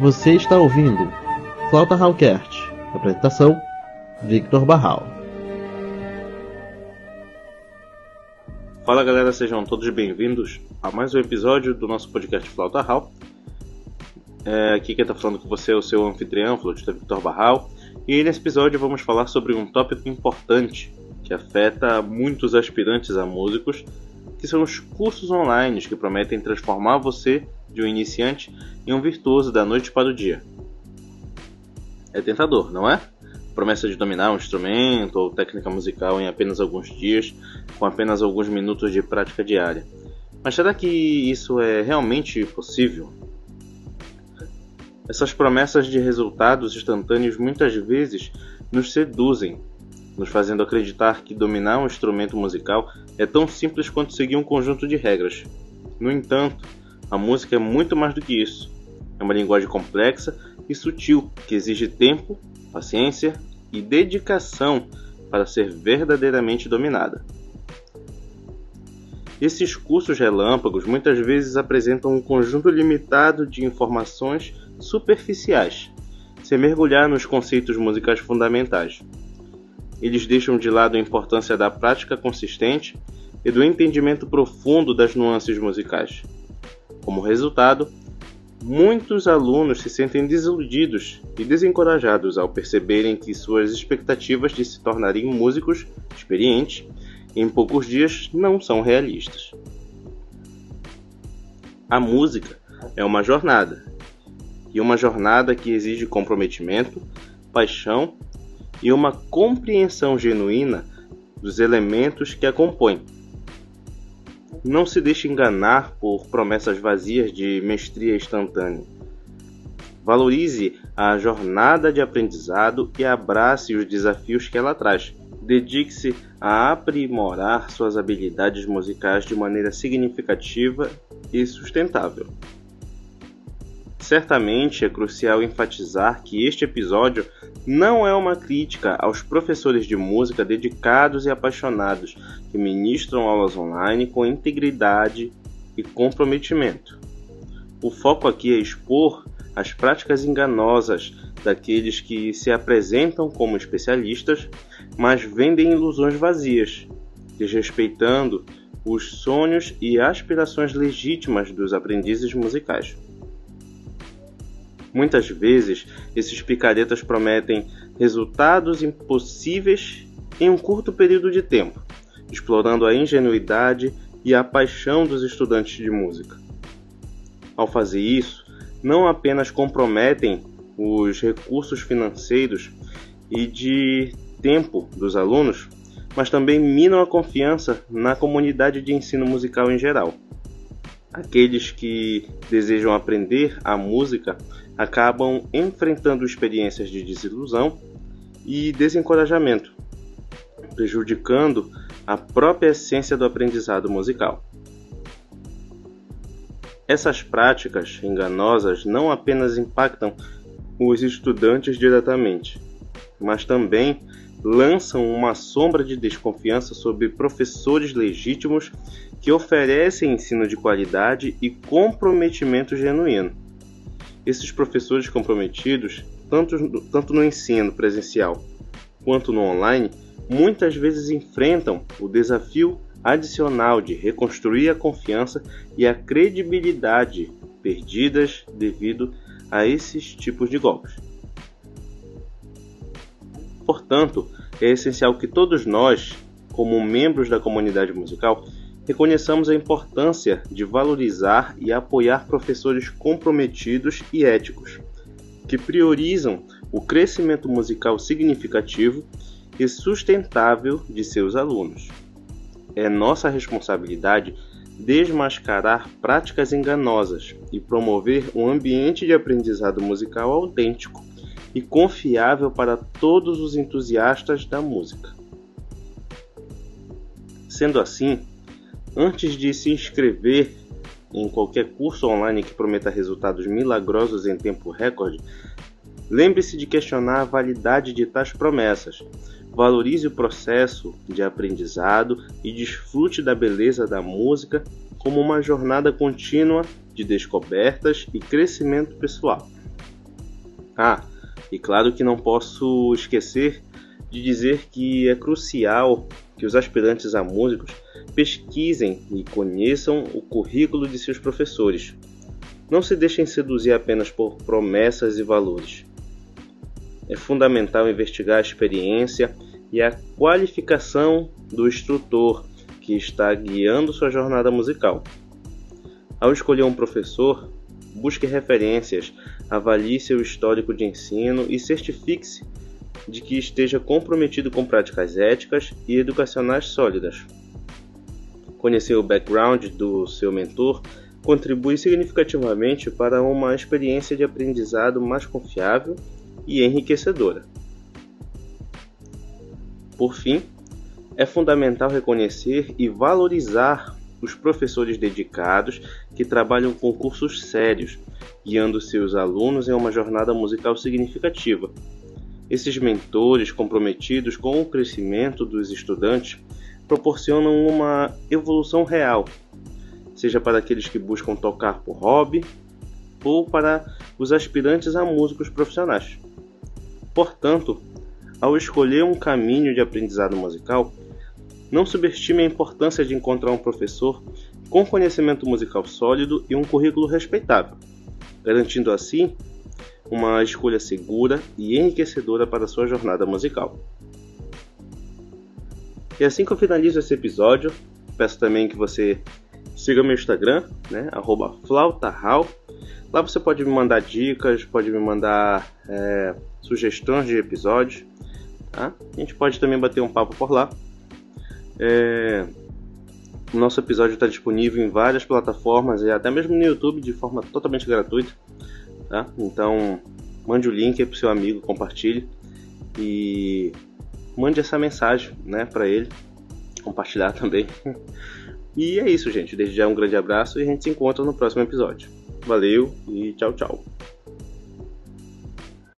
Você está ouvindo Flauta Hallcast. Apresentação: Victor Barral. Fala galera, sejam todos bem-vindos a mais um episódio do nosso podcast Flauta Hall. É, aqui quem está falando com você é o seu anfitrião, flautista Victor Barral. E nesse episódio vamos falar sobre um tópico importante que afeta muitos aspirantes a músicos, que são os cursos online que prometem transformar você de um iniciante em um virtuoso da noite para o dia. É tentador, não é? Promessa de dominar um instrumento ou técnica musical em apenas alguns dias, com apenas alguns minutos de prática diária. Mas será que isso é realmente possível? Essas promessas de resultados instantâneos muitas vezes nos seduzem, nos fazendo acreditar que dominar um instrumento musical é tão simples quanto seguir um conjunto de regras. No entanto, a música é muito mais do que isso. É uma linguagem complexa e sutil que exige tempo, paciência e dedicação para ser verdadeiramente dominada. Esses cursos relâmpagos muitas vezes apresentam um conjunto limitado de informações superficiais, sem mergulhar nos conceitos musicais fundamentais. Eles deixam de lado a importância da prática consistente e do entendimento profundo das nuances musicais. Como resultado, muitos alunos se sentem desiludidos e desencorajados ao perceberem que suas expectativas de se tornarem músicos experientes em poucos dias não são realistas. A música é uma jornada, e uma jornada que exige comprometimento, paixão e uma compreensão genuína dos elementos que a compõem. Não se deixe enganar por promessas vazias de mestria instantânea. Valorize a jornada de aprendizado e abrace os desafios que ela traz. Dedique-se a aprimorar suas habilidades musicais de maneira significativa e sustentável. Certamente é crucial enfatizar que este episódio não é uma crítica aos professores de música dedicados e apaixonados que ministram aulas online com integridade e comprometimento. O foco aqui é expor as práticas enganosas daqueles que se apresentam como especialistas, mas vendem ilusões vazias, desrespeitando os sonhos e aspirações legítimas dos aprendizes musicais. Muitas vezes, esses picaretas prometem resultados impossíveis em um curto período de tempo, explorando a ingenuidade e a paixão dos estudantes de música. Ao fazer isso, não apenas comprometem os recursos financeiros e de tempo dos alunos, mas também minam a confiança na comunidade de ensino musical em geral. Aqueles que desejam aprender a música acabam enfrentando experiências de desilusão e desencorajamento, prejudicando a própria essência do aprendizado musical. Essas práticas enganosas não apenas impactam os estudantes diretamente, mas também lançam uma sombra de desconfiança sobre professores legítimos que oferecem ensino de qualidade e comprometimento genuíno. Esses professores comprometidos, tanto, tanto no ensino presencial quanto no online, muitas vezes enfrentam o desafio adicional de reconstruir a confiança e a credibilidade perdidas devido a esses tipos de golpes. Portanto, é essencial que todos nós, como membros da comunidade musical, reconheçamos a importância de valorizar e apoiar professores comprometidos e éticos, que priorizam o crescimento musical significativo e sustentável de seus alunos. É nossa responsabilidade desmascarar práticas enganosas e promover um ambiente de aprendizado musical autêntico e confiável para todos os entusiastas da música. Sendo assim, Antes de se inscrever em qualquer curso online que prometa resultados milagrosos em tempo recorde, lembre-se de questionar a validade de tais promessas. Valorize o processo de aprendizado e desfrute da beleza da música como uma jornada contínua de descobertas e crescimento pessoal. Ah, e claro que não posso esquecer de dizer que é crucial que os aspirantes a músicos pesquisem e conheçam o currículo de seus professores. Não se deixem seduzir apenas por promessas e valores. É fundamental investigar a experiência e a qualificação do instrutor que está guiando sua jornada musical. Ao escolher um professor, busque referências, avalie seu histórico de ensino e certifique-se de que esteja comprometido com práticas éticas e educacionais sólidas. Conhecer o background do seu mentor contribui significativamente para uma experiência de aprendizado mais confiável e enriquecedora. Por fim, é fundamental reconhecer e valorizar os professores dedicados que trabalham com cursos sérios, guiando seus alunos em uma jornada musical significativa. Esses mentores comprometidos com o crescimento dos estudantes proporcionam uma evolução real, seja para aqueles que buscam tocar por hobby ou para os aspirantes a músicos profissionais. Portanto, ao escolher um caminho de aprendizado musical, não subestime a importância de encontrar um professor com conhecimento musical sólido e um currículo respeitável, garantindo assim uma escolha segura e enriquecedora para sua jornada musical. E assim que eu finalizo esse episódio, peço também que você siga meu Instagram, né, @flautahal. Lá você pode me mandar dicas, pode me mandar é, sugestões de episódios. Tá? A gente pode também bater um papo por lá. É... Nosso episódio está disponível em várias plataformas e até mesmo no YouTube de forma totalmente gratuita. Tá? Então, mande o link para o seu amigo, compartilhe e mande essa mensagem né, para ele compartilhar também. E é isso, gente. Desde já um grande abraço e a gente se encontra no próximo episódio. Valeu e tchau, tchau.